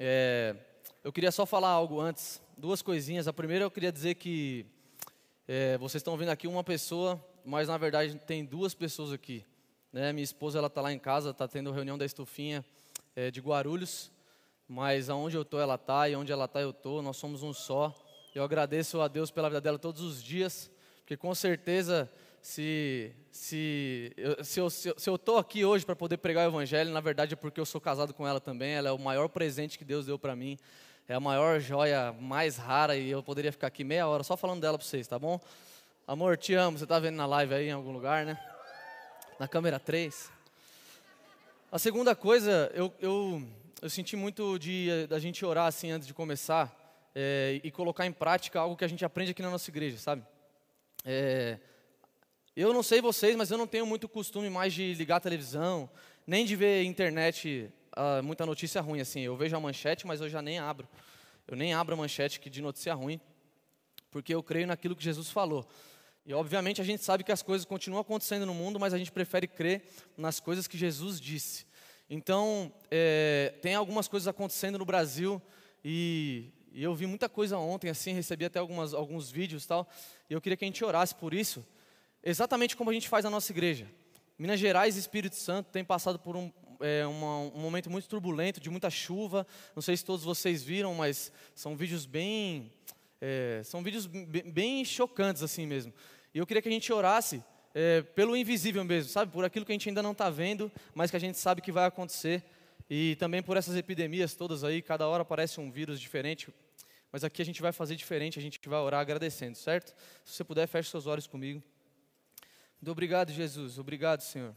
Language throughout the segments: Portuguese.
É, eu queria só falar algo antes, duas coisinhas. A primeira eu queria dizer que é, vocês estão vendo aqui uma pessoa, mas na verdade tem duas pessoas aqui. Né? Minha esposa ela está lá em casa, está tendo reunião da estufinha é, de Guarulhos, mas aonde eu estou ela está e onde ela está eu estou. Nós somos um só. Eu agradeço a Deus pela vida dela todos os dias, porque com certeza se, se, eu, se, eu, se eu estou aqui hoje para poder pregar o Evangelho, na verdade é porque eu sou casado com ela também. Ela é o maior presente que Deus deu para mim. É a maior joia mais rara e eu poderia ficar aqui meia hora só falando dela para vocês, tá bom? Amor, te amo. Você está vendo na live aí em algum lugar, né? Na câmera 3. A segunda coisa, eu, eu, eu senti muito de da gente orar assim antes de começar é, e colocar em prática algo que a gente aprende aqui na nossa igreja, sabe? É, eu não sei vocês, mas eu não tenho muito costume mais de ligar a televisão, nem de ver internet, uh, muita notícia ruim assim. Eu vejo a manchete, mas eu já nem abro. Eu nem abro a manchete de notícia ruim, porque eu creio naquilo que Jesus falou. E obviamente a gente sabe que as coisas continuam acontecendo no mundo, mas a gente prefere crer nas coisas que Jesus disse. Então, é, tem algumas coisas acontecendo no Brasil e, e, eu vi muita coisa ontem, assim, recebi até algumas, alguns vídeos tal, e eu queria que a gente orasse por isso, exatamente como a gente faz na nossa igreja. Minas Gerais e Espírito Santo têm passado por um, é, uma, um momento muito turbulento, de muita chuva. Não sei se todos vocês viram, mas são vídeos bem, é, são vídeos bem chocantes assim mesmo. E eu queria que a gente orasse é, pelo invisível mesmo, sabe? Por aquilo que a gente ainda não está vendo, mas que a gente sabe que vai acontecer. E também por essas epidemias todas aí, cada hora aparece um vírus diferente. Mas aqui a gente vai fazer diferente, a gente vai orar agradecendo, certo? Se você puder, feche seus olhos comigo. Muito obrigado, Jesus. Obrigado, Senhor.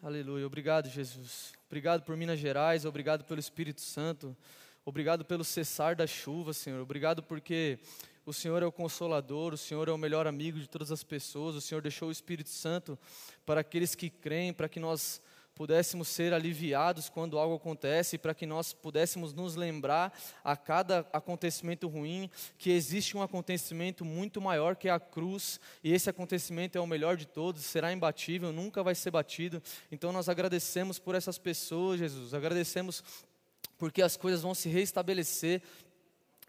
Aleluia. Obrigado, Jesus. Obrigado por Minas Gerais. Obrigado pelo Espírito Santo. Obrigado pelo cessar da chuva, Senhor. Obrigado porque o Senhor é o consolador, o Senhor é o melhor amigo de todas as pessoas. O Senhor deixou o Espírito Santo para aqueles que creem, para que nós pudéssemos ser aliviados quando algo acontece, para que nós pudéssemos nos lembrar a cada acontecimento ruim que existe um acontecimento muito maior que a cruz, e esse acontecimento é o melhor de todos, será imbatível, nunca vai ser batido. Então nós agradecemos por essas pessoas, Jesus, agradecemos porque as coisas vão se restabelecer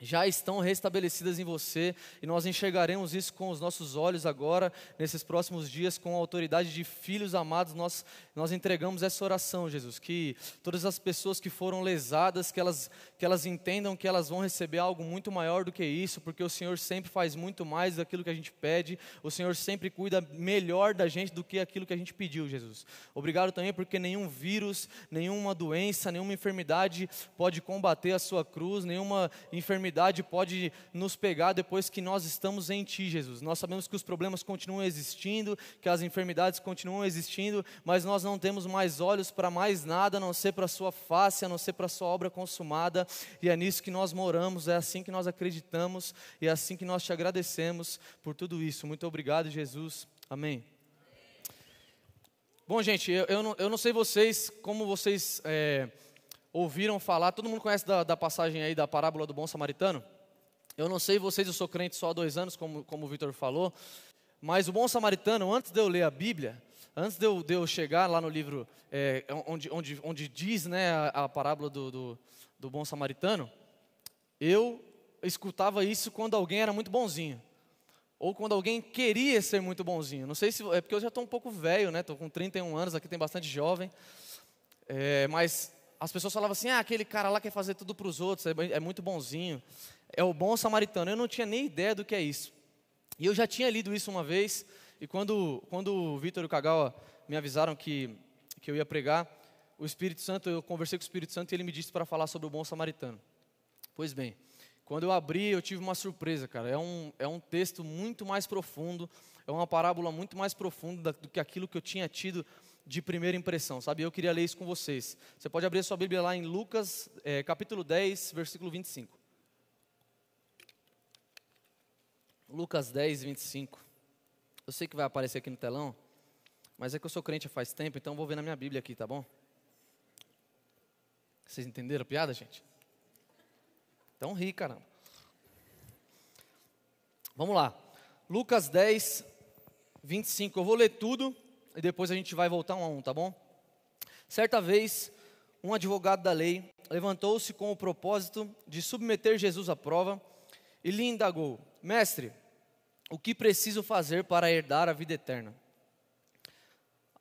já estão restabelecidas em você e nós enxergaremos isso com os nossos olhos agora, nesses próximos dias, com a autoridade de filhos amados. Nós, nós entregamos essa oração, Jesus, que todas as pessoas que foram lesadas, que elas, que elas entendam que elas vão receber algo muito maior do que isso, porque o Senhor sempre faz muito mais daquilo que a gente pede, o Senhor sempre cuida melhor da gente do que aquilo que a gente pediu, Jesus. Obrigado também porque nenhum vírus, nenhuma doença, nenhuma enfermidade pode combater a sua cruz, nenhuma enfermidade enfermidade pode nos pegar depois que nós estamos em Ti, Jesus. Nós sabemos que os problemas continuam existindo, que as enfermidades continuam existindo, mas nós não temos mais olhos para mais nada, a não ser para a Sua face, a não ser para a Sua obra consumada, e é nisso que nós moramos, é assim que nós acreditamos, e é assim que nós te agradecemos por tudo isso. Muito obrigado, Jesus. Amém. Bom, gente, eu, eu, não, eu não sei vocês, como vocês. É, ouviram falar, todo mundo conhece da, da, passagem aí da parábola do bom samaritano? Eu não sei vocês, eu sou crente só há dois anos, como, como o Vitor falou, mas o bom samaritano, antes de eu ler a Bíblia, antes de eu, de eu chegar lá no livro é, onde, onde, onde diz né, a, a parábola do, do, do bom samaritano, eu escutava isso quando alguém era muito bonzinho ou quando alguém queria ser muito bonzinho. Não sei se é porque eu já estou um pouco velho, né? Estou com 31 anos, aqui tem bastante jovem. É, mas as pessoas falavam assim: ah, aquele cara lá quer fazer tudo para os outros, é, é muito bonzinho, é o bom samaritano. Eu não tinha nem ideia do que é isso. E eu já tinha lido isso uma vez, e quando, quando o Vitor e o Kagawa me avisaram que, que eu ia pregar, o Espírito Santo, eu conversei com o Espírito Santo e ele me disse para falar sobre o bom samaritano. Pois bem, quando eu abri, eu tive uma surpresa, cara. É um, é um texto muito mais profundo, é uma parábola muito mais profunda do que aquilo que eu tinha tido de primeira impressão, sabe? Eu queria ler isso com vocês. Você pode abrir sua Bíblia lá em Lucas, é, capítulo 10, versículo 25. Lucas 10, 25. Eu sei que vai aparecer aqui no telão, mas é que eu sou crente faz tempo, então vou ver na minha Bíblia aqui, tá bom? Vocês entenderam a piada, gente? Então ri, caramba. Vamos lá. Lucas 10, 25. Eu vou ler tudo e depois a gente vai voltar um a um, tá bom? Certa vez, um advogado da lei, levantou-se com o propósito de submeter Jesus à prova e lhe indagou: Mestre, o que preciso fazer para herdar a vida eterna?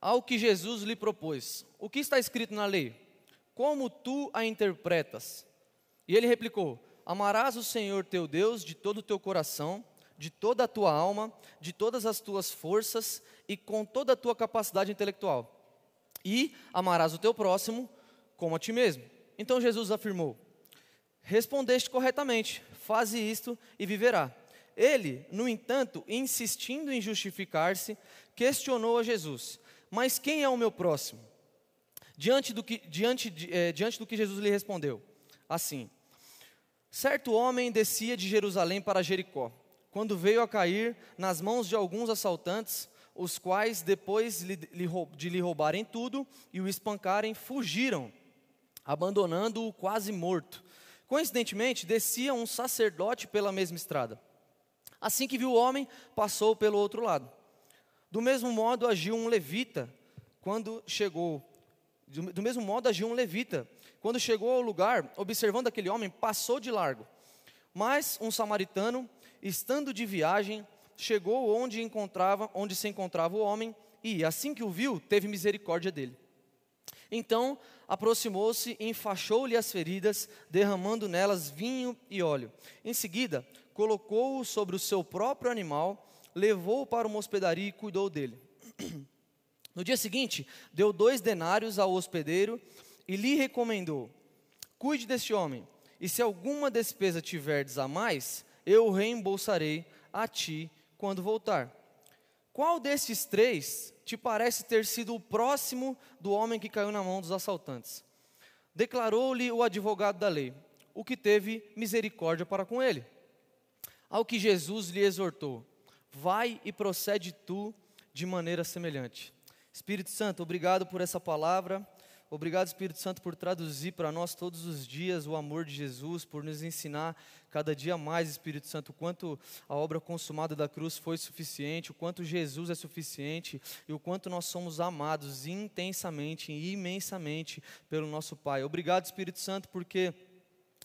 Ao que Jesus lhe propôs: O que está escrito na lei? Como tu a interpretas? E ele replicou: Amarás o Senhor teu Deus de todo o teu coração, de toda a tua alma, de todas as tuas forças e com toda a tua capacidade intelectual. E amarás o teu próximo como a ti mesmo. Então Jesus afirmou: Respondeste corretamente, faze isto e viverá. Ele, no entanto, insistindo em justificar-se, questionou a Jesus: Mas quem é o meu próximo? Diante do que, diante, eh, diante do que Jesus lhe respondeu: Assim, certo homem descia de Jerusalém para Jericó, quando veio a cair nas mãos de alguns assaltantes, os quais, depois de lhe roubarem tudo e o espancarem, fugiram, abandonando-o quase morto. Coincidentemente, descia um sacerdote pela mesma estrada. Assim que viu o homem, passou pelo outro lado. Do mesmo modo agiu um levita quando chegou. Do mesmo modo agiu um levita. Quando chegou ao lugar, observando aquele homem, passou de largo. Mas um samaritano, estando de viagem, chegou onde encontrava, onde se encontrava o homem e, assim que o viu, teve misericórdia dele. Então aproximou-se e enfaixou-lhe as feridas, derramando nelas vinho e óleo. Em seguida, colocou-o sobre o seu próprio animal, levou-o para uma hospedaria e cuidou dele. No dia seguinte, deu dois denários ao hospedeiro e lhe recomendou: Cuide deste homem, e se alguma despesa tiverdes a mais, eu reembolsarei a ti quando voltar. Qual destes três te parece ter sido o próximo do homem que caiu na mão dos assaltantes? Declarou-lhe o advogado da lei, o que teve misericórdia para com ele. Ao que Jesus lhe exortou: Vai e procede tu de maneira semelhante. Espírito Santo, obrigado por essa palavra. Obrigado, Espírito Santo, por traduzir para nós todos os dias o amor de Jesus, por nos ensinar cada dia mais, Espírito Santo, o quanto a obra consumada da cruz foi suficiente, o quanto Jesus é suficiente e o quanto nós somos amados intensamente e imensamente pelo nosso Pai. Obrigado, Espírito Santo, porque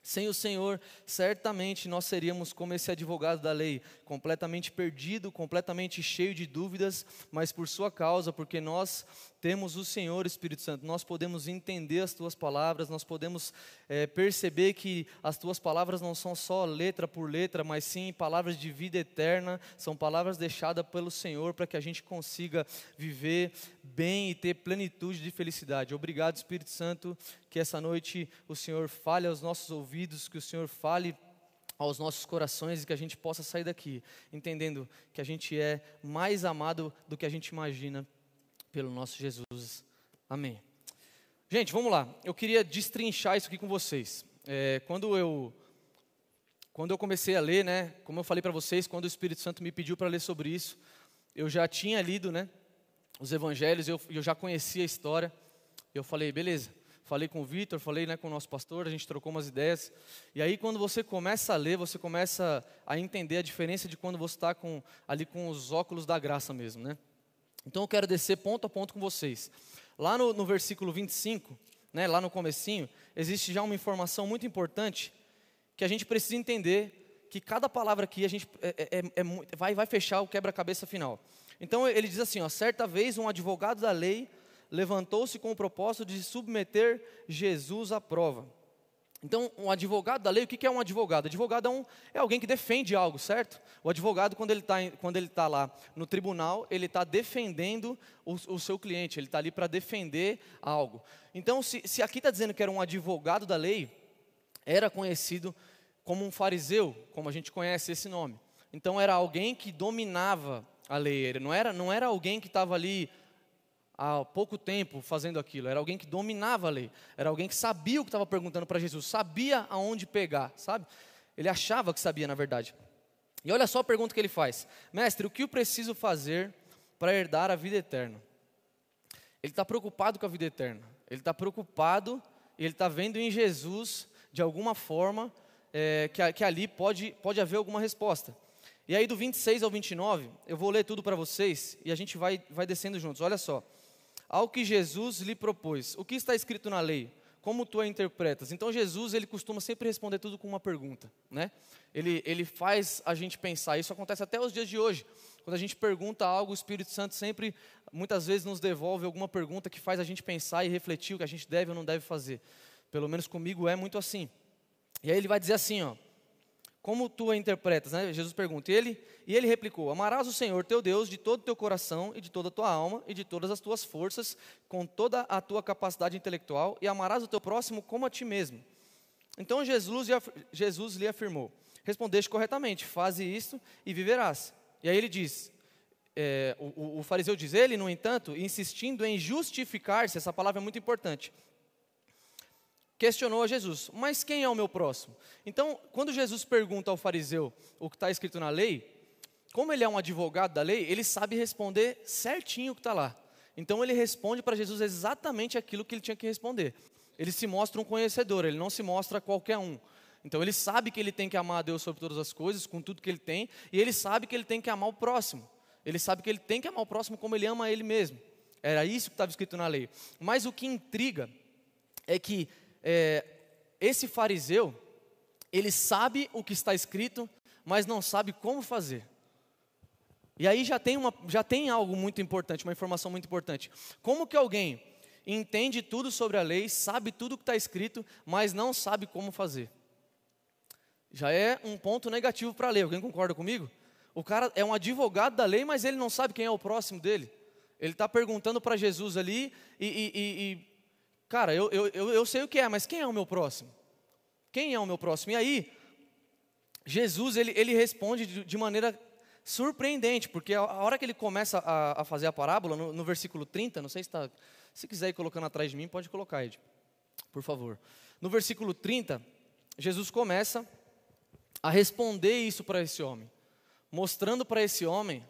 sem o Senhor, certamente nós seríamos como esse advogado da lei, completamente perdido, completamente cheio de dúvidas, mas por Sua causa, porque nós temos o Senhor Espírito Santo, nós podemos entender as tuas palavras, nós podemos é, perceber que as tuas palavras não são só letra por letra, mas sim palavras de vida eterna, são palavras deixadas pelo Senhor para que a gente consiga viver bem e ter plenitude de felicidade. Obrigado, Espírito Santo, que essa noite o Senhor fale aos nossos ouvidos, que o Senhor fale aos nossos corações e que a gente possa sair daqui entendendo que a gente é mais amado do que a gente imagina pelo nosso Jesus. Amém. Gente, vamos lá. Eu queria destrinchar isso aqui com vocês. É, quando eu quando eu comecei a ler, né, como eu falei para vocês, quando o Espírito Santo me pediu para ler sobre isso, eu já tinha lido, né, os Evangelhos, eu, eu já conhecia a história. Eu falei, beleza. Falei com o Vitor, falei né, com o nosso pastor, a gente trocou umas ideias. E aí, quando você começa a ler, você começa a entender a diferença de quando você está com, ali com os óculos da graça mesmo, né? Então eu quero descer ponto a ponto com vocês. Lá no, no versículo 25, né, lá no comecinho, existe já uma informação muito importante que a gente precisa entender que cada palavra aqui a gente é, é, é, é vai, vai fechar o quebra-cabeça final. Então ele diz assim: ó, certa vez um advogado da lei levantou-se com o propósito de submeter Jesus à prova. Então, um advogado da lei, o que é um advogado? Advogado é, um, é alguém que defende algo, certo? O advogado, quando ele está tá lá no tribunal, ele está defendendo o, o, seu cliente, ele está ali para defender algo. Então, se, se aqui está dizendo que era um advogado da lei, era conhecido como um fariseu, como a gente conhece esse nome. Então, era alguém que dominava a lei, ele não era, não era alguém que estava ali há pouco tempo fazendo aquilo, era alguém que dominava a lei, era alguém que sabia o que estava perguntando para Jesus, sabia aonde pegar, sabe? Ele achava que sabia, na verdade. E olha só a pergunta que ele faz: Mestre, o que eu preciso fazer para herdar a vida eterna? Ele está preocupado com a vida eterna, ele está preocupado, ele está vendo em Jesus, de alguma forma, é, que, que ali pode, pode haver alguma resposta. E aí, do 26 ao 29, eu vou ler tudo para vocês e a gente vai, vai descendo juntos. Olha só ao que Jesus lhe propôs. O que está escrito na lei? como tu a interpretas? Então Jesus, ele costuma sempre responder tudo com uma pergunta, né? Ele, ele faz a gente pensar, isso acontece até os dias de hoje. Quando a gente pergunta algo, o Espírito Santo sempre, muitas vezes, nos devolve alguma pergunta que faz a gente pensar e refletir o que a gente deve ou não deve fazer. Pelo menos comigo é muito assim. E aí ele vai dizer assim, ó, como tu a interpretas? Né? Jesus pergunta. E ele, e ele replicou: Amarás o Senhor teu Deus de todo o teu coração e de toda a tua alma e de todas as tuas forças, com toda a tua capacidade intelectual, e amarás o teu próximo como a ti mesmo. Então Jesus, Jesus lhe afirmou: Respondeste corretamente, faze isto e viverás. E aí ele diz: é, o, o fariseu diz, ele, no entanto, insistindo em justificar-se, essa palavra é muito importante questionou a Jesus: Mas quem é o meu próximo? Então, quando Jesus pergunta ao fariseu o que está escrito na lei, como ele é um advogado da lei, ele sabe responder certinho o que está lá. Então, ele responde para Jesus exatamente aquilo que ele tinha que responder. Ele se mostra um conhecedor, ele não se mostra qualquer um. Então, ele sabe que ele tem que amar a Deus sobre todas as coisas, com tudo que ele tem, e ele sabe que ele tem que amar o próximo. Ele sabe que ele tem que amar o próximo como ele ama a ele mesmo. Era isso que estava escrito na lei. Mas o que intriga é que é, esse fariseu, ele sabe o que está escrito, mas não sabe como fazer. E aí já tem, uma, já tem algo muito importante, uma informação muito importante. Como que alguém entende tudo sobre a lei, sabe tudo o que está escrito, mas não sabe como fazer? Já é um ponto negativo para a lei. Alguém concorda comigo? O cara é um advogado da lei, mas ele não sabe quem é o próximo dele. Ele está perguntando para Jesus ali e, e, e, Cara, eu, eu, eu sei o que é, mas quem é o meu próximo? Quem é o meu próximo? E aí, Jesus ele, ele responde de, de maneira surpreendente, porque a, a, hora que ele começa a, a fazer a parábola, no, no, versículo 30, não sei se está. Se quiser ir colocando atrás de mim, pode colocar, Ed, por favor. No versículo 30, Jesus começa a responder isso para esse homem, mostrando para esse homem,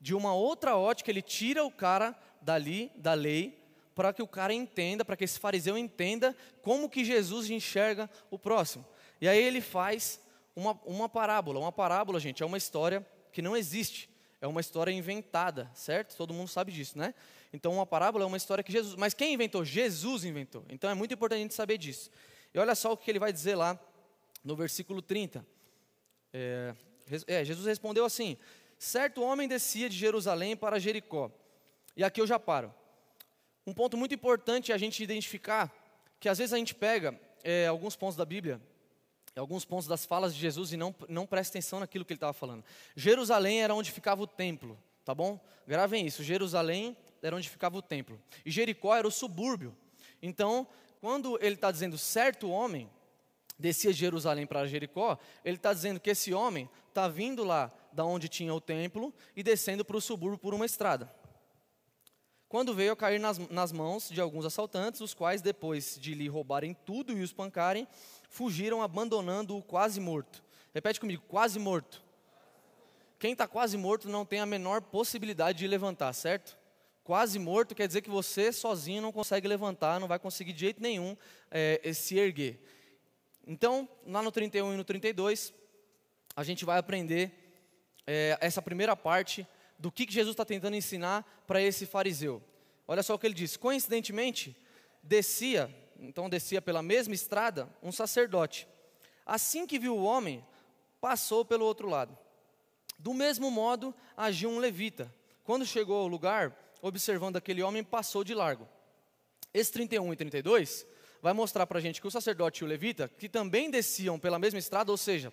de uma outra ótica, ele tira o cara dali, da lei, para que o cara entenda, para que esse fariseu entenda como que Jesus enxerga o próximo. E aí ele faz uma, uma parábola. Uma parábola, gente, é uma história que não existe. É uma história inventada, certo? Todo mundo sabe disso, né? Então, uma parábola é uma história que Jesus. Mas quem inventou? Jesus inventou. Então, é muito importante a gente saber disso. E olha só o que ele vai dizer lá no versículo 30. É, é, Jesus respondeu assim: Certo homem descia de Jerusalém para Jericó. E aqui eu já paro. Um ponto muito importante é a gente identificar que às vezes a gente pega é, alguns pontos da Bíblia, alguns pontos das falas de Jesus e não, não presta atenção naquilo que ele estava falando. Jerusalém era onde ficava o templo, tá bom? Gravem isso, Jerusalém era onde ficava o templo. E Jericó era o subúrbio. Então, quando ele está dizendo certo homem descia de Jerusalém para Jericó, ele está dizendo que esse homem está vindo lá da onde tinha o templo e descendo para o subúrbio por uma estrada quando veio a cair nas, nas mãos de alguns assaltantes, os quais, depois de lhe roubarem tudo e os pancarem, fugiram abandonando-o quase morto. Repete comigo, quase morto. Quem está quase morto não tem a menor possibilidade de levantar, certo? Quase morto quer dizer que você sozinho não consegue levantar, não vai conseguir de jeito nenhum é, se erguer. Então, lá no 31 e no 32, a gente vai aprender é, essa primeira parte do que Jesus está tentando ensinar para esse fariseu. Olha só o que ele diz: coincidentemente, descia, então descia pela mesma estrada, um sacerdote. Assim que viu o homem, passou pelo outro lado. Do mesmo modo, agiu um levita. Quando chegou ao lugar, observando aquele homem, passou de largo. Esse 31 e 32 vai mostrar para a gente que o sacerdote e o levita, que também desciam pela mesma estrada, ou seja,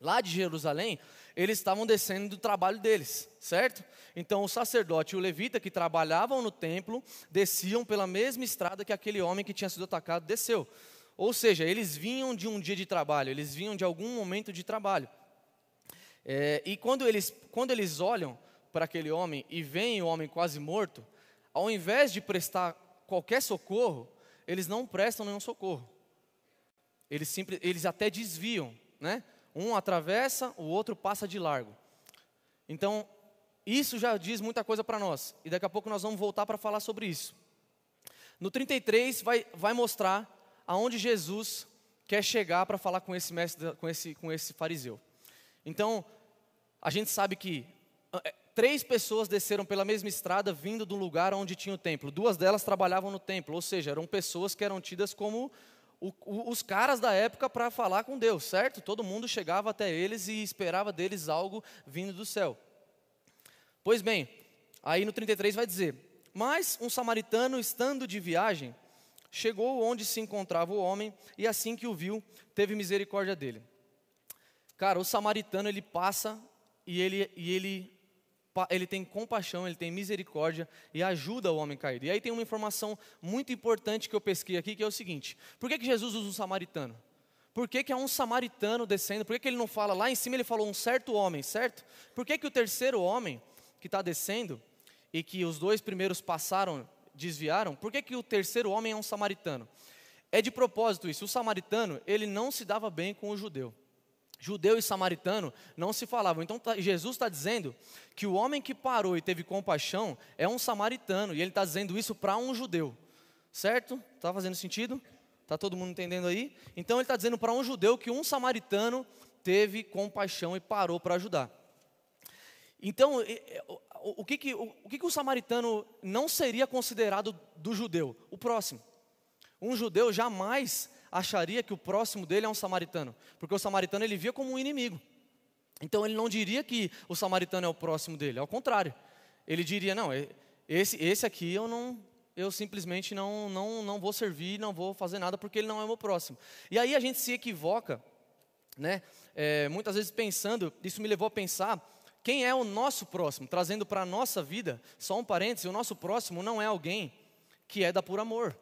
lá de Jerusalém, eles estavam descendo do trabalho deles, certo? Então o sacerdote e o levita que trabalhavam no templo desciam pela mesma estrada que aquele homem que tinha sido atacado desceu. Ou seja, eles vinham de um dia de trabalho, eles vinham de algum momento de trabalho. É, e quando eles, quando eles olham para aquele homem e veem o homem quase morto, ao invés de prestar qualquer socorro, eles não prestam nenhum socorro. Eles, simples, eles até desviam, né? Um atravessa, o outro passa de largo. Então, isso já diz muita coisa para nós. E daqui a pouco nós vamos voltar para falar sobre isso. No 33 vai, vai mostrar aonde Jesus quer chegar para falar com esse mestre, com esse, com esse fariseu. Então, a gente sabe que três pessoas desceram pela mesma estrada vindo do lugar onde tinha o templo. Duas delas trabalhavam no templo, ou seja, eram pessoas que eram tidas como o, o, os caras da época para falar com Deus, certo? Todo mundo chegava até eles e esperava deles algo vindo do céu. Pois bem, aí no 33 vai dizer: Mas um samaritano, estando de viagem, chegou onde se encontrava o homem e assim que o viu, teve misericórdia dele. Cara, o samaritano ele passa e ele, e ele ele tem compaixão, ele tem misericórdia e ajuda o homem caído. E aí tem uma informação muito importante que eu pesquei aqui, que é o seguinte: por que, que Jesus usa um samaritano? Por que, que é um samaritano descendo? Por que, que ele não fala lá em cima, ele falou um certo homem, certo? Por que, que o terceiro homem que está descendo e que os dois primeiros passaram, desviaram, por que, que o terceiro homem é um samaritano? É de propósito isso. O samaritano, ele não se dava bem com o judeu judeu e samaritano não se falavam. Então tá, Jesus está dizendo que o homem que parou e teve compaixão é um samaritano, e ele está dizendo isso para um judeu, certo? Está fazendo sentido? Está todo mundo entendendo aí? Então ele está dizendo para um judeu que um samaritano teve compaixão e parou para ajudar. Então, o que que, o que que o samaritano não seria considerado do judeu? O próximo. Um judeu jamais acharia que o próximo dele é um samaritano, porque o samaritano ele via como um inimigo. Então ele não diria que o samaritano é o próximo dele, ao contrário. Ele diria: "Não, esse esse aqui eu não eu simplesmente não não não vou servir, não vou fazer nada porque ele não é meu próximo". E aí a gente se equivoca, né? É, muitas vezes pensando, isso me levou a pensar quem é o nosso próximo, trazendo para a nossa vida, só um parêntese, o nosso próximo não é alguém que é da por amor.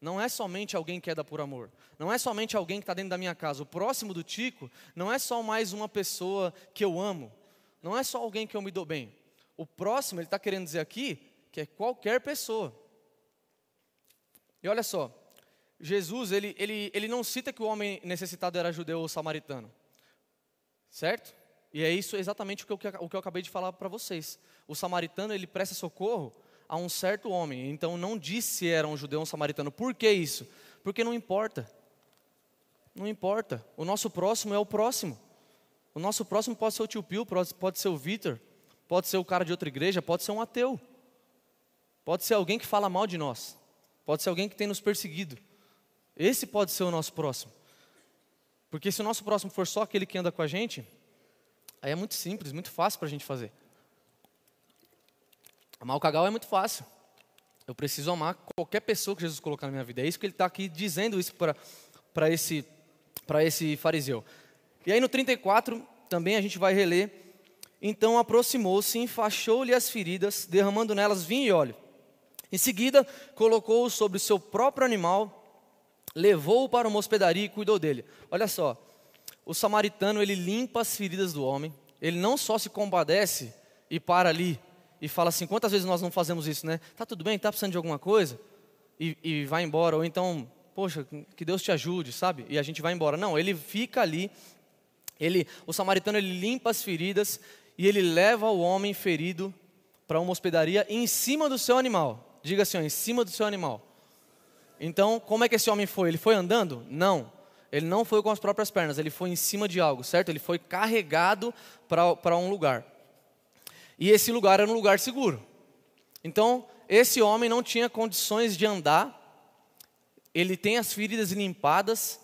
Não é somente alguém que é da por amor. Não é somente alguém que está dentro da minha casa. O próximo do Tico não é só mais uma pessoa que eu amo. Não é só alguém que eu me dou bem. O próximo, ele está querendo dizer aqui, que é qualquer pessoa. E olha só, Jesus, ele, ele, ele não cita que o homem necessitado era judeu ou samaritano. Certo? E é isso exatamente o que eu, o que eu acabei de falar para vocês. O samaritano, ele presta socorro a um certo homem. Então não disse se era um judeu ou um samaritano. Por que isso? Porque não importa. Não importa. O nosso próximo é o próximo. O nosso próximo pode ser o tio Pio, pode ser o Vitor, pode ser o cara de outra igreja, pode ser um ateu. Pode ser alguém que fala mal de nós. Pode ser alguém que tem nos perseguido. Esse pode ser o nosso próximo. Porque se o nosso próximo for só aquele que anda com a gente, aí é muito simples, muito fácil para a gente fazer. Amar o cagal é muito fácil. Eu preciso amar qualquer pessoa que Jesus colocar na minha vida. É isso que ele está aqui dizendo isso para esse, esse fariseu. E aí no 34 também a gente vai reler. Então aproximou-se, enfaixou-lhe as feridas, derramando nelas vinho e óleo. Em seguida, colocou-o sobre o seu próprio animal, levou-o para uma hospedaria e cuidou dele. Olha só, o samaritano ele limpa as feridas do homem. Ele não só se compadece e para ali e fala assim: quantas vezes nós não fazemos isso, né? Tá tudo bem, tá precisando de alguma coisa? E, e vai embora, ou então, poxa, que Deus te ajude, sabe? E a gente vai embora. Não, ele fica ali, ele, o samaritano ele limpa as feridas e ele leva o homem ferido para uma hospedaria em cima do seu animal. Diga assim, ó, em cima do seu animal. Então, como é que esse homem foi? Ele foi andando? Não. Ele não foi com as próprias pernas, ele foi em cima de algo, certo? Ele foi carregado para um lugar. E esse lugar era um lugar seguro. Então, esse homem não tinha condições de andar, ele tem as feridas limpadas,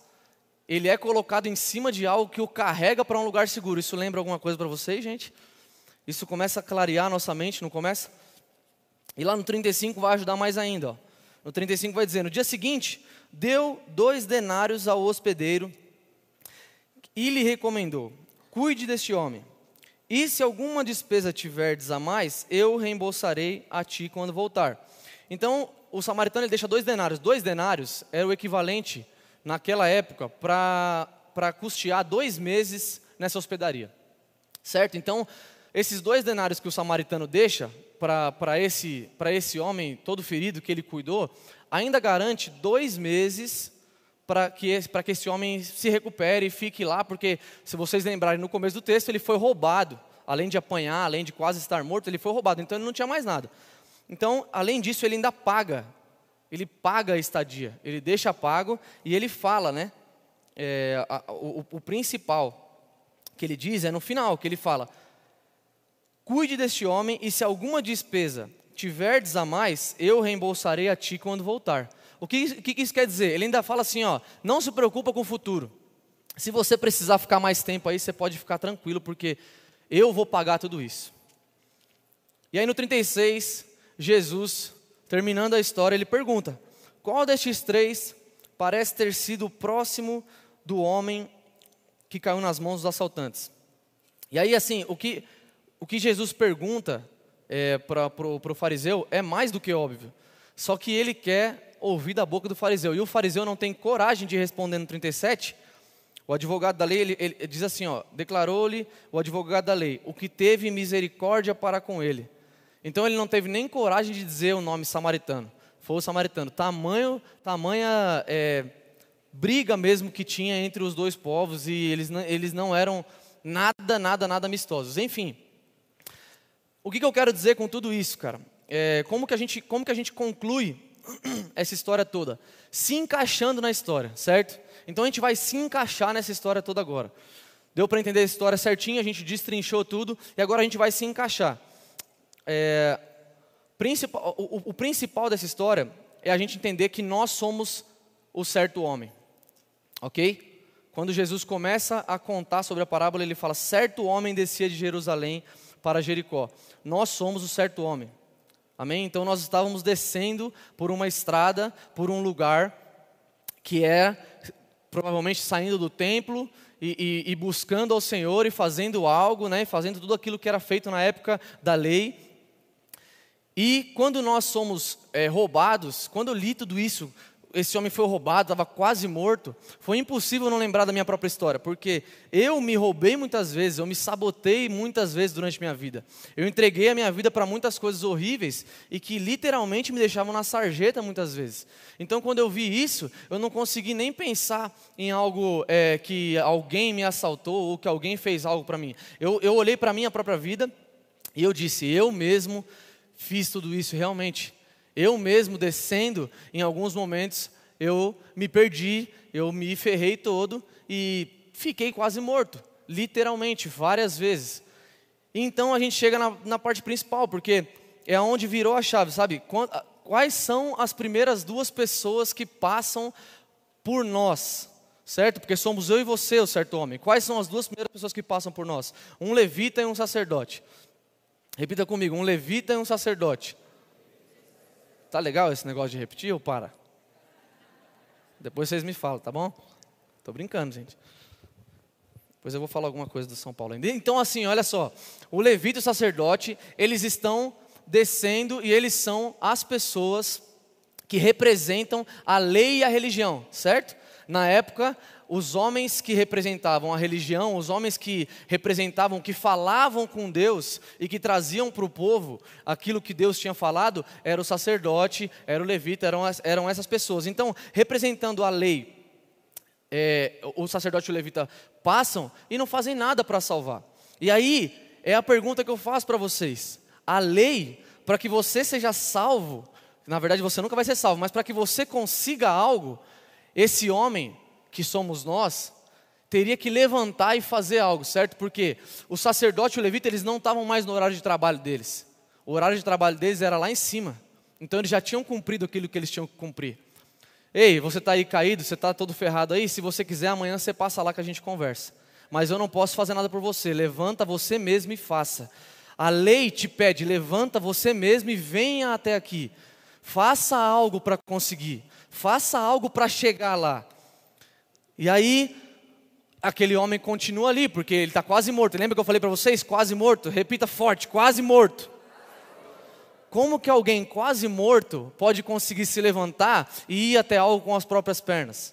ele é colocado em cima de algo que o carrega para um lugar seguro. Isso lembra alguma coisa para vocês, gente? Isso começa a clarear a nossa mente, não começa? E lá no 35 vai ajudar mais ainda. Ó. No 35 vai dizer: No dia seguinte, deu dois denários ao hospedeiro e lhe recomendou: Cuide deste homem. E se alguma despesa tiverdes a mais, eu reembolsarei a ti quando voltar. Então, o samaritano ele deixa dois denários. Dois denários era o equivalente, naquela época, para custear dois meses nessa hospedaria. Certo? Então, esses dois denários que o samaritano deixa para esse, esse homem todo ferido que ele cuidou, ainda garante dois meses para que, que esse homem se recupere e fique lá, porque, se vocês lembrarem no começo do texto, ele foi roubado. Além de apanhar, além de quase estar morto, ele foi roubado, então ele não tinha mais nada. Então, além disso, ele ainda paga. Ele paga a estadia, ele deixa pago e ele fala, né? É, a, o, o principal que ele diz é no final, que ele fala: Cuide deste homem, e se alguma despesa tiverdes a mais, eu reembolsarei a ti quando voltar. O que, que isso quer dizer? Ele ainda fala assim: ó, não se preocupa com o futuro. Se você precisar ficar mais tempo aí, você pode ficar tranquilo, porque eu vou pagar tudo isso. E aí no 36, Jesus, terminando a história, ele pergunta: qual destes três parece ter sido o próximo do homem que caiu nas mãos dos assaltantes? E aí, assim, o que, o que Jesus pergunta é, para o fariseu é mais do que óbvio. Só que ele quer ouvir da boca do fariseu. E o fariseu não tem coragem de responder no 37. O advogado da lei, ele, ele diz assim, ó, declarou-lhe o advogado da lei, o que teve misericórdia para com ele. Então ele não teve nem coragem de dizer o nome samaritano. Foi o samaritano. Tamanho, tamanha é, briga mesmo que tinha entre os dois povos e eles, eles não eram nada, nada, nada amistosos. Enfim, o que, que eu quero dizer com tudo isso, cara? É, como, que a gente, como que a gente conclui essa história toda? Se encaixando na história, certo? Então a gente vai se encaixar nessa história toda agora. Deu para entender a história certinho, a gente destrinchou tudo e agora a gente vai se encaixar. É, principal, o, o principal dessa história é a gente entender que nós somos o certo homem, ok? Quando Jesus começa a contar sobre a parábola, ele fala: certo homem descia de Jerusalém para Jericó. Nós somos o certo homem. Amém? Então nós estávamos descendo por uma estrada, por um lugar que é provavelmente saindo do templo e, e, e, buscando ao Senhor e fazendo algo, né, fazendo tudo aquilo que era feito na época da lei. E quando nós somos é, roubados, quando eu li tudo isso, esse homem foi roubado, estava quase morto, foi impossível não lembrar da minha própria história, porque eu me roubei muitas vezes, eu me sabotei muitas vezes durante minha vida. Eu entreguei a minha vida para muitas coisas horríveis e que literalmente me deixavam na sarjeta muitas vezes. Então, quando eu vi isso, eu não consegui nem pensar em algo é, que alguém me assaltou ou que alguém fez algo para mim. Eu, eu olhei para a minha própria vida e eu disse: eu mesmo fiz tudo isso realmente. Eu mesmo descendo, em alguns momentos, eu me perdi, eu me ferrei todo e fiquei quase morto, literalmente, várias vezes. Então a gente chega na, na parte principal, porque é onde virou a chave, sabe? Quais são as primeiras duas pessoas que passam por nós, certo? Porque somos eu e você, o certo homem. Quais são as duas primeiras pessoas que passam por nós? Um levita e um sacerdote. Repita comigo: um levita e um sacerdote. Tá legal esse negócio de repetir ou para? Depois vocês me falam, tá bom? Tô brincando, gente. Depois eu vou falar alguma coisa do São Paulo ainda. Então, assim, olha só. O levita e o sacerdote, eles estão descendo e eles são as pessoas que representam a lei e a religião, certo? Na época, os homens que representavam a religião, os homens que representavam, que falavam com Deus e que traziam para o povo aquilo que Deus tinha falado, era o sacerdote, era o levita, eram, eram essas pessoas. Então, representando a lei, é, o sacerdote e o levita passam e não fazem nada para salvar. E aí, é a pergunta que eu faço para vocês: a lei, para que você seja salvo, na verdade você nunca vai ser salvo, mas para que você consiga algo, esse homem que somos nós, teria que levantar e fazer algo, certo? Porque o sacerdote e o levita, eles não estavam mais no horário de trabalho deles. O horário de trabalho deles era lá em cima. Então eles já tinham cumprido aquilo que eles tinham que cumprir. Ei, você está aí caído, você está todo ferrado aí, se você quiser, amanhã você passa lá que a gente conversa. Mas eu não posso fazer nada por você. Levanta você mesmo e faça. A lei te pede, levanta você mesmo e venha até aqui. Faça algo para conseguir. Faça algo para chegar lá. E aí, aquele homem continua ali, porque ele está quase morto. Lembra que eu falei para vocês? Quase morto. Repita forte: quase morto. Como que alguém quase morto pode conseguir se levantar e ir até algo com as próprias pernas?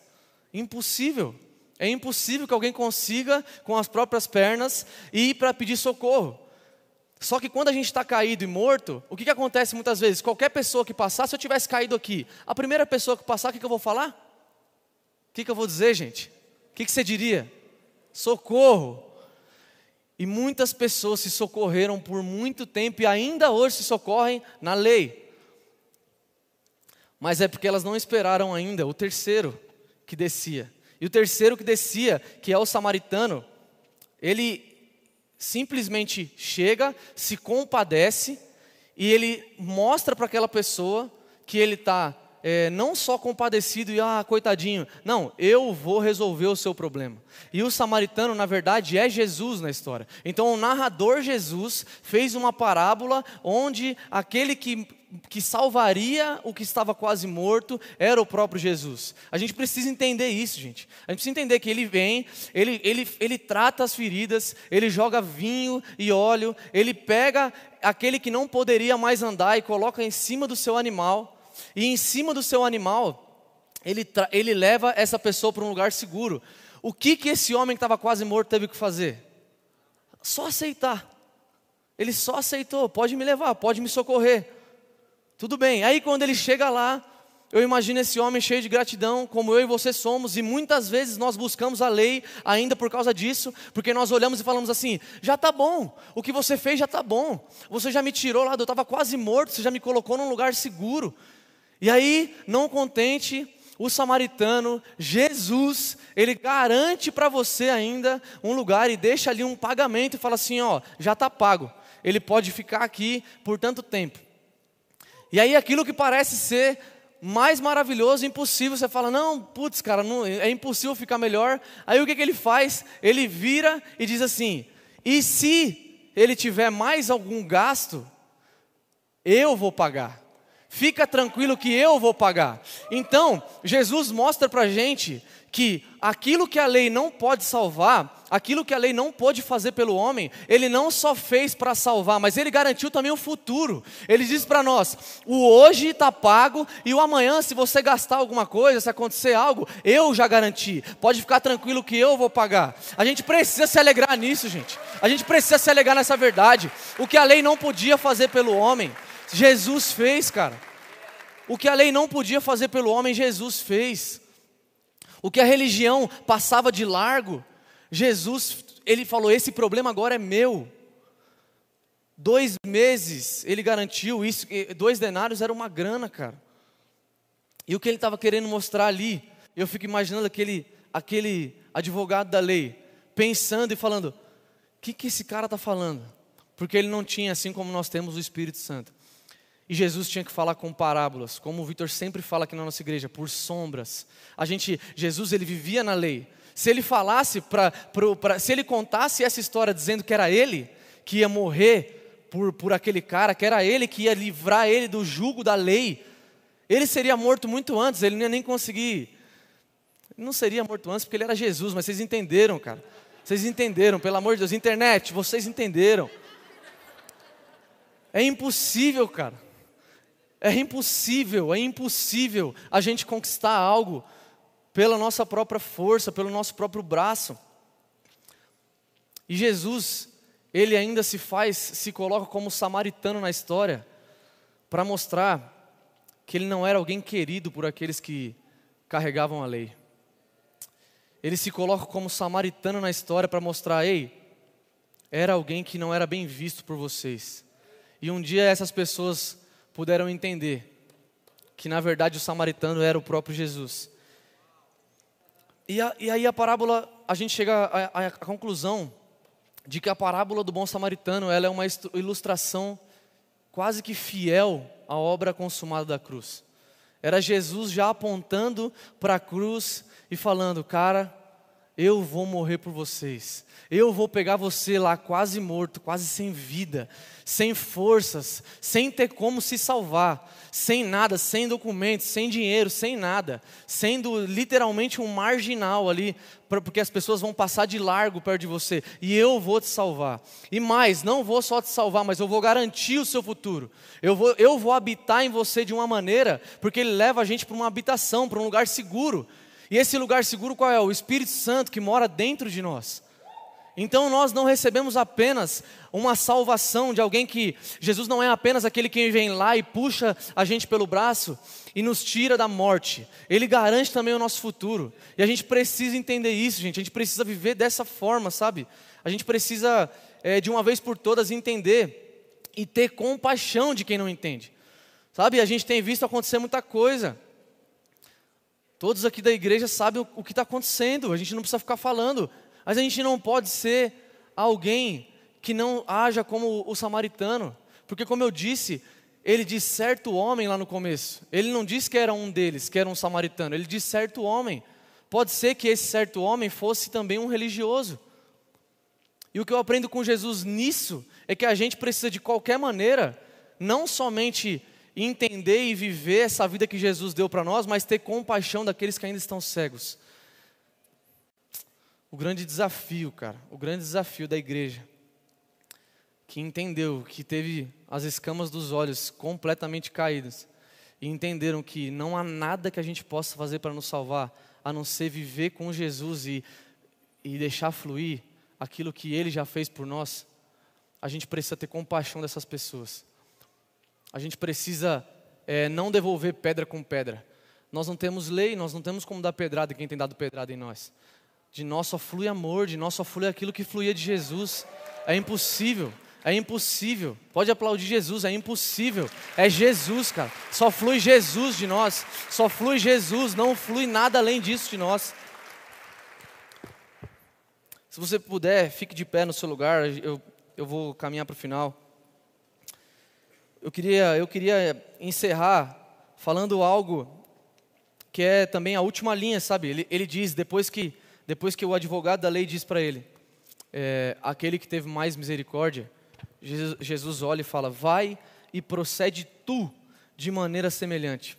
Impossível. É impossível que alguém consiga, com as próprias pernas, ir para pedir socorro. Só que quando a gente está caído e morto, o que, que acontece muitas vezes? Qualquer pessoa que passar, se eu tivesse caído aqui, a primeira pessoa que passar, o que, que eu vou falar? O que, que eu vou dizer, gente? O que, que você diria? Socorro. E muitas pessoas se socorreram por muito tempo e ainda hoje se socorrem na lei. Mas é porque elas não esperaram ainda o terceiro que descia. E o terceiro que descia, que é o samaritano, ele simplesmente chega, se compadece e ele mostra para aquela pessoa que ele está é, não só compadecido e, ah, coitadinho. Não, eu vou resolver o seu problema. E o samaritano, na verdade, é Jesus na história. Então, o narrador Jesus fez uma parábola onde aquele que, que salvaria o que estava quase morto era o próprio Jesus. A gente precisa entender isso, gente. A gente precisa entender que ele vem, ele, ele, ele trata as feridas, ele joga vinho e óleo, ele pega aquele que não poderia mais andar e coloca em cima do seu animal e em cima do seu animal, ele, ele leva essa pessoa para um lugar seguro. O que, que esse homem que estava quase morto teve que fazer? Só aceitar. Ele só aceitou, pode me levar, pode me socorrer. Tudo bem. Aí quando ele chega lá, eu imagino esse homem cheio de gratidão, como eu e você somos, e muitas vezes nós buscamos a lei ainda por causa disso, porque nós olhamos e falamos assim: já está bom, o que você fez já está bom, você já me tirou lá, eu estava quase morto, você já me colocou num lugar seguro, e aí, não contente, o samaritano, Jesus, ele garante para você ainda um lugar e deixa ali um pagamento e fala assim: ó, já está pago, ele pode ficar aqui por tanto tempo. E aí, aquilo que parece ser mais maravilhoso, impossível, você fala: não, putz, cara, não, é impossível ficar melhor. Aí o que, que ele faz? Ele vira e diz assim: e se ele tiver mais algum gasto, eu vou pagar. Fica tranquilo que eu vou pagar. Então, Jesus mostra para a gente que aquilo que a lei não pode salvar, aquilo que a lei não pôde fazer pelo homem, ele não só fez para salvar, mas ele garantiu também o futuro. Ele diz para nós: o hoje está pago e o amanhã, se você gastar alguma coisa, se acontecer algo, eu já garanti. Pode ficar tranquilo que eu vou pagar. A gente precisa se alegrar nisso, gente. A gente precisa se alegrar nessa verdade. O que a lei não podia fazer pelo homem, Jesus fez, cara. O que a lei não podia fazer pelo homem, Jesus fez. O que a religião passava de largo, Jesus, ele falou: esse problema agora é meu. Dois meses ele garantiu isso, dois denários era uma grana, cara. E o que ele estava querendo mostrar ali, eu fico imaginando aquele, aquele advogado da lei, pensando e falando: o que, que esse cara está falando? Porque ele não tinha, assim como nós temos o Espírito Santo. E Jesus tinha que falar com parábolas, como o Vitor sempre fala aqui na nossa igreja, por sombras. A gente, Jesus, ele vivia na lei. Se ele falasse para, se ele contasse essa história dizendo que era ele que ia morrer por, por aquele cara, que era ele que ia livrar ele do jugo da lei, ele seria morto muito antes, ele não ia nem conseguir. Não seria morto antes porque ele era Jesus, mas vocês entenderam, cara. Vocês entenderam, pelo amor de Deus. Internet, vocês entenderam. É impossível, cara. É impossível, é impossível a gente conquistar algo pela nossa própria força, pelo nosso próprio braço. E Jesus, ele ainda se faz, se coloca como samaritano na história, para mostrar que ele não era alguém querido por aqueles que carregavam a lei. Ele se coloca como samaritano na história para mostrar, ei, era alguém que não era bem visto por vocês. E um dia essas pessoas puderam entender que na verdade o samaritano era o próprio Jesus. E, a, e aí a parábola, a gente chega à, à conclusão de que a parábola do bom samaritano ela é uma ilustração quase que fiel à obra consumada da cruz. Era Jesus já apontando para a cruz e falando, cara, eu vou morrer por vocês. Eu vou pegar você lá quase morto, quase sem vida, sem forças, sem ter como se salvar, sem nada, sem documentos, sem dinheiro, sem nada, sendo literalmente um marginal ali, porque as pessoas vão passar de largo perto de você, e eu vou te salvar. E mais, não vou só te salvar, mas eu vou garantir o seu futuro. Eu vou, eu vou habitar em você de uma maneira, porque ele leva a gente para uma habitação, para um lugar seguro. E esse lugar seguro qual é? O Espírito Santo que mora dentro de nós. Então nós não recebemos apenas uma salvação de alguém que Jesus não é apenas aquele que vem lá e puxa a gente pelo braço e nos tira da morte. Ele garante também o nosso futuro. E a gente precisa entender isso, gente. A gente precisa viver dessa forma, sabe? A gente precisa é, de uma vez por todas entender e ter compaixão de quem não entende. Sabe? A gente tem visto acontecer muita coisa. Todos aqui da igreja sabem o, que está acontecendo, a gente não precisa ficar falando, mas a gente não pode ser alguém que não haja como o samaritano, porque, como eu disse, ele diz certo homem lá no começo. Ele não disse que era um deles, que era um samaritano. Ele diz certo homem. Pode ser que esse certo homem fosse também um religioso. E o que eu aprendo com Jesus nisso é que a gente precisa, de qualquer maneira, não somente entender e viver essa vida que Jesus deu para nós, mas ter compaixão daqueles que ainda estão cegos. O grande desafio, cara, o grande desafio da igreja que entendeu que teve as escamas dos olhos completamente caídas e entenderam que não há nada que a gente possa fazer para nos salvar a não ser viver com Jesus e, e deixar fluir aquilo que Ele já fez por nós, a gente precisa ter compaixão dessas pessoas. A gente precisa é, não devolver pedra com pedra. Nós não temos lei, nós não temos como dar pedrada em quem tem dado pedrada em nós. De nós só flui amor, de nós só flui aquilo que fluía de Jesus. É impossível. É impossível. Pode aplaudir Jesus, é impossível. É Jesus, cara. Só flui Jesus de nós. Só flui Jesus, não flui nada além disso de nós. Se você puder, fique de pé no seu lugar. Eu, eu vou caminhar para o final. Eu queria, eu queria encerrar falando algo que é também a última linha, sabe? Ele, ele diz, depois que, depois que o advogado da lei diz para ele, é, aquele que teve mais misericórdia, Jesus olha e fala: Vai e procede tu de maneira semelhante.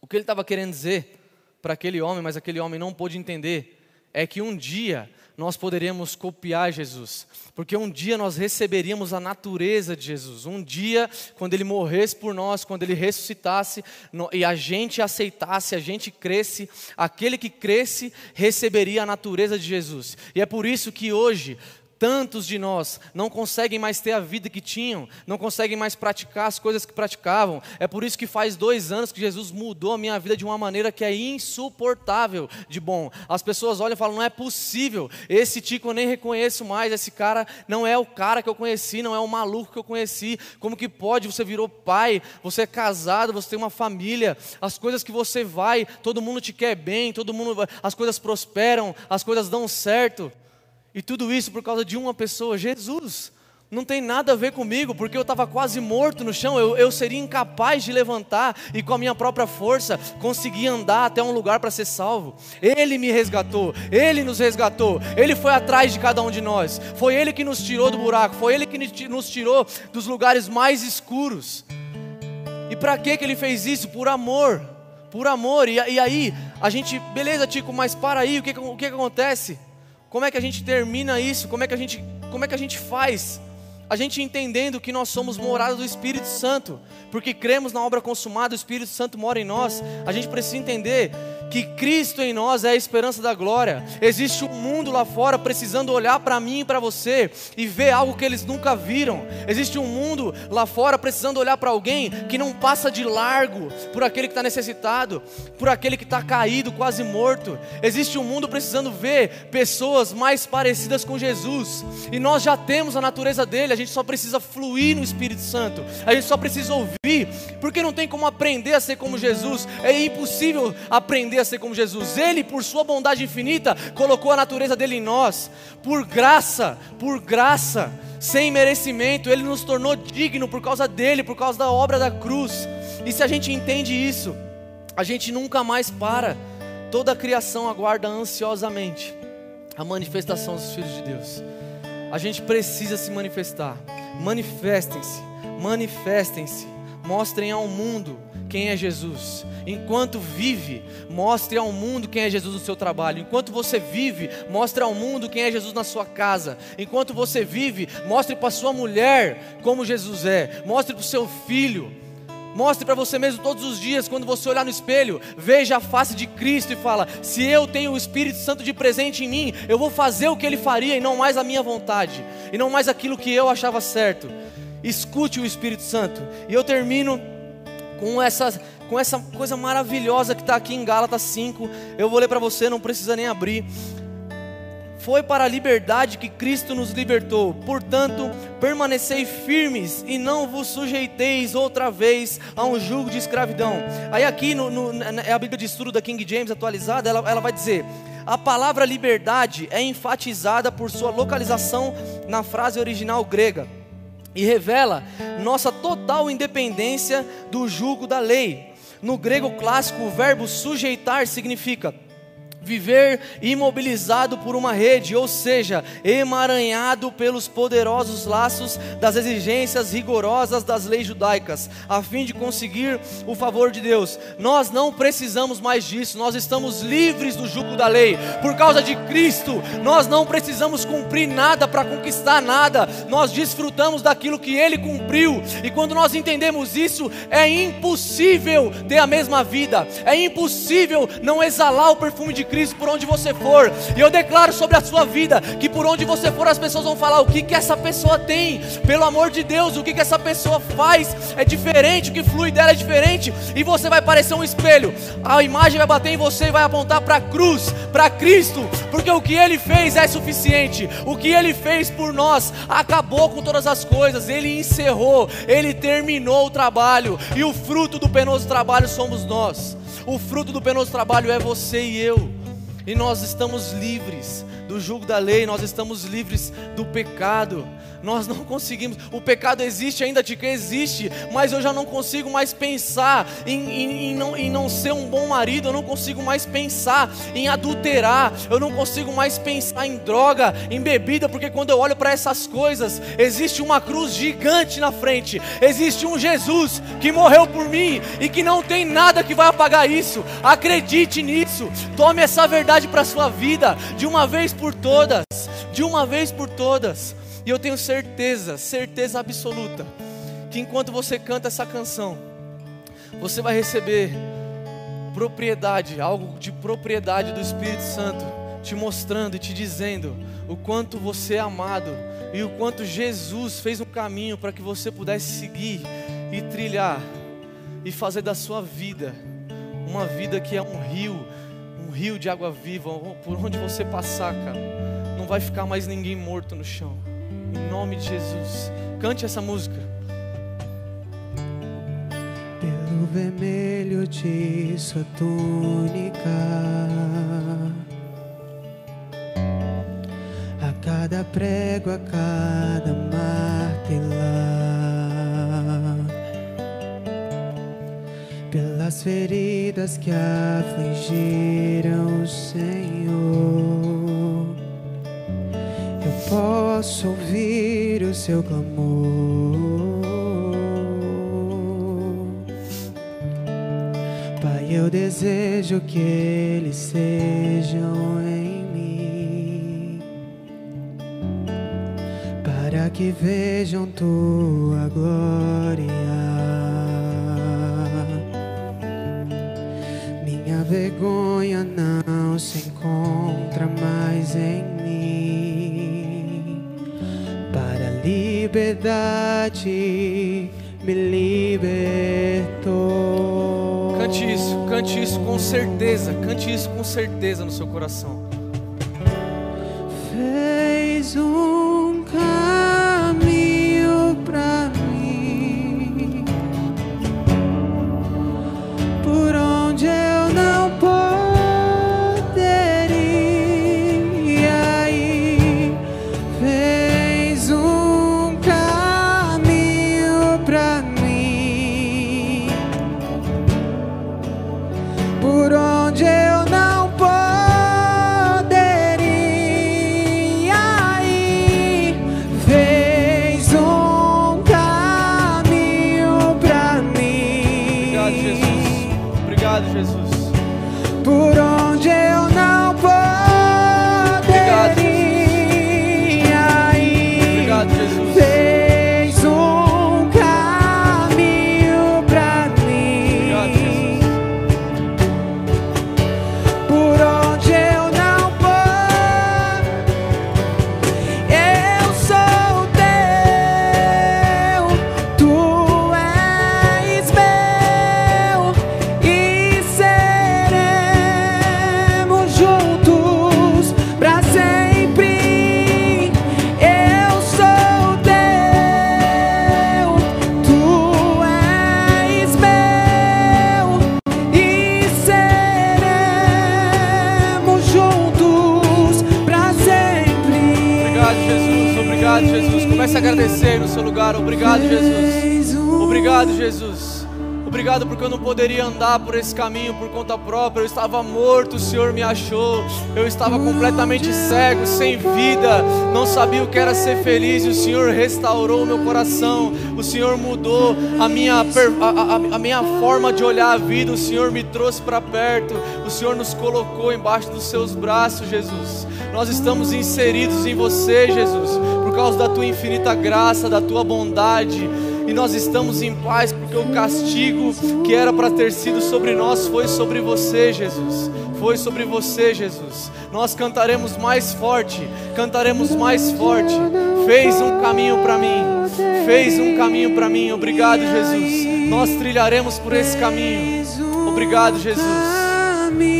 O que ele estava querendo dizer para aquele homem, mas aquele homem não pôde entender, é que um dia nós poderíamos copiar Jesus, porque um dia nós receberíamos a natureza de Jesus. Um dia, quando ele morresse por nós, quando ele ressuscitasse e a gente aceitasse, a gente cresce, aquele que cresce receberia a natureza de Jesus. E é por isso que hoje Tantos de nós não conseguem mais ter a vida que tinham, não conseguem mais praticar as coisas que praticavam. É por isso que faz dois anos que Jesus mudou a minha vida de uma maneira que é insuportável de bom. As pessoas olham e falam: não é possível, esse Tico eu nem reconheço mais, esse cara não é o cara que eu conheci, não é o maluco que eu conheci. Como que pode? Você virou pai, você é casado, você tem uma família, as coisas que você vai, todo mundo te quer bem, todo mundo, as coisas prosperam, as coisas dão certo. E tudo isso por causa de uma pessoa, Jesus. Não tem nada a ver comigo, porque eu estava quase morto no chão, eu, eu seria incapaz de levantar e com a minha própria força conseguir andar até um lugar para ser salvo. Ele me resgatou, Ele nos resgatou, Ele foi atrás de cada um de nós, foi Ele que nos tirou do buraco, foi Ele que nos tirou dos lugares mais escuros. E para que Ele fez isso? Por amor, por amor. E, e aí, a gente, beleza, Tico, mas para aí, o que, o que acontece? Como é que a gente termina isso? Como é que a gente, como é que a gente faz? A gente entendendo que nós somos morada do Espírito Santo, porque cremos na obra consumada, o Espírito Santo mora em nós. A gente precisa entender que Cristo em nós é a esperança da glória. Existe um mundo lá fora precisando olhar para mim e para você e ver algo que eles nunca viram. Existe um mundo lá fora precisando olhar para alguém que não passa de largo por aquele que está necessitado, por aquele que está caído, quase morto. Existe um mundo precisando ver pessoas mais parecidas com Jesus. E nós já temos a natureza dele, gente só precisa fluir no Espírito Santo. A gente só precisa ouvir, porque não tem como aprender a ser como Jesus. É impossível aprender a ser como Jesus. Ele, por sua bondade infinita, colocou a natureza dele em nós. Por graça, por graça, sem merecimento, ele nos tornou digno por causa dele, por causa da obra da cruz. E se a gente entende isso, a gente nunca mais para. Toda a criação aguarda ansiosamente a manifestação dos filhos de Deus. A gente precisa se manifestar. Manifestem-se, manifestem-se, mostrem ao mundo quem é Jesus. Enquanto vive, mostre ao mundo quem é Jesus no seu trabalho. Enquanto você vive, mostre ao mundo quem é Jesus na sua casa. Enquanto você vive, mostre para sua mulher como Jesus é. Mostre para o seu filho. Mostre para você mesmo todos os dias, quando você olhar no espelho, veja a face de Cristo e fala: se eu tenho o Espírito Santo de presente em mim, eu vou fazer o que ele faria e não mais a minha vontade, e não mais aquilo que eu achava certo. Escute o Espírito Santo. E eu termino com essa, com essa coisa maravilhosa que está aqui em Gálatas 5. Eu vou ler para você, não precisa nem abrir. Foi para a liberdade que Cristo nos libertou. Portanto, permanecei firmes e não vos sujeiteis outra vez a um jugo de escravidão. Aí aqui no, no, é a Bíblia de estudo da King James atualizada, ela, ela vai dizer: a palavra liberdade é enfatizada por sua localização na frase original grega e revela nossa total independência do jugo da lei. No grego clássico, o verbo sujeitar significa viver imobilizado por uma rede, ou seja, emaranhado pelos poderosos laços das exigências rigorosas das leis judaicas, a fim de conseguir o favor de Deus. Nós não precisamos mais disso, nós estamos livres do jugo da lei. Por causa de Cristo, nós não precisamos cumprir nada para conquistar nada, nós desfrutamos daquilo que Ele cumpriu, e quando nós entendemos isso, é impossível ter a mesma vida, é impossível não exalar o perfume de Cristo por onde você for. E eu declaro sobre a sua vida que por onde você for as pessoas vão falar o que que essa pessoa tem. Pelo amor de Deus, o que que essa pessoa faz é diferente, o que flui dela é diferente e você vai parecer um espelho. A imagem vai bater em você e vai apontar para a cruz, para Cristo, porque o que ele fez é suficiente. O que ele fez por nós acabou com todas as coisas. Ele encerrou, ele terminou o trabalho e o fruto do penoso trabalho somos nós. O fruto do penoso trabalho é você e eu. E nós estamos livres do jugo da lei, nós estamos livres do pecado nós não conseguimos. O pecado existe ainda de que existe, mas eu já não consigo mais pensar em, em, em, não, em não ser um bom marido, eu não consigo mais pensar em adulterar, eu não consigo mais pensar em droga, em bebida, porque quando eu olho para essas coisas, existe uma cruz gigante na frente, existe um Jesus que morreu por mim e que não tem nada que vai apagar isso. Acredite nisso, tome essa verdade para a sua vida, de uma vez por todas, de uma vez por todas. E eu tenho certeza, certeza absoluta, que enquanto você canta essa canção, você vai receber propriedade, algo de propriedade do Espírito Santo, te mostrando e te dizendo o quanto você é amado e o quanto Jesus fez um caminho para que você pudesse seguir e trilhar e fazer da sua vida uma vida que é um rio, rio de água viva, por onde você passar, cara, não vai ficar mais ninguém morto no chão. Em nome de Jesus. Cante essa música. Pelo vermelho de sua túnica, a cada prego, a cada martelar, pelas feridas que afligiram o Senhor posso ouvir o seu clamor. Pai, eu desejo que eles sejam em mim, para que vejam tua glória. Vergonha não se encontra mais em liberdade me libertou. Cante isso, cante isso com certeza, cante isso com certeza no seu coração. No seu lugar. Obrigado, Jesus. Obrigado, Jesus. Obrigado porque eu não poderia andar por esse caminho por conta própria. Eu estava morto, o Senhor me achou. Eu estava completamente cego, sem vida. Não sabia o que era ser feliz. E o Senhor restaurou o meu coração. O Senhor mudou a minha, a, a- a minha forma de olhar a vida. O Senhor me trouxe para perto. O Senhor nos colocou embaixo dos seus braços, Jesus. Nós estamos inseridos em você, Jesus, por causa da tua infinita graça, da tua bondade e nós estamos em paz porque o castigo que era para ter sido sobre nós foi sobre você, Jesus. Foi sobre você, Jesus. Nós cantaremos mais forte, cantaremos mais forte. Fez um caminho para mim, fez um caminho para mim. Obrigado, Jesus. Nós trilharemos por esse caminho. Obrigado, Jesus.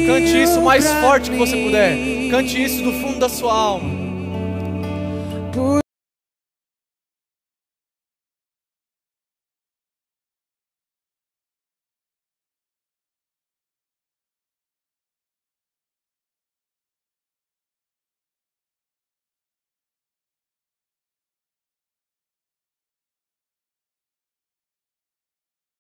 Cante isso mais forte que você puder. Cante isso do fundo da sua alma.